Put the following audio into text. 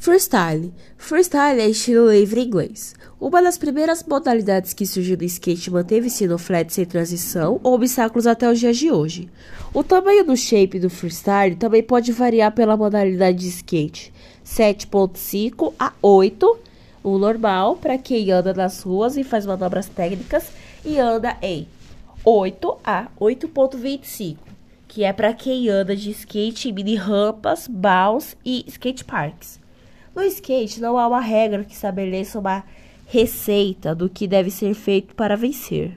Freestyle. Freestyle é estilo livre inglês. Uma das primeiras modalidades que surgiu no skate manteve-se no flat sem transição ou obstáculos até os dias de hoje. O tamanho do shape do freestyle também pode variar pela modalidade de skate, 7.5 a 8, o normal para quem anda nas ruas e faz manobras técnicas e anda em 8 a 8.25, que é para quem anda de skate em mini rampas, baus e skate parks. No skate não há uma regra que estabeleça uma receita do que deve ser feito para vencer.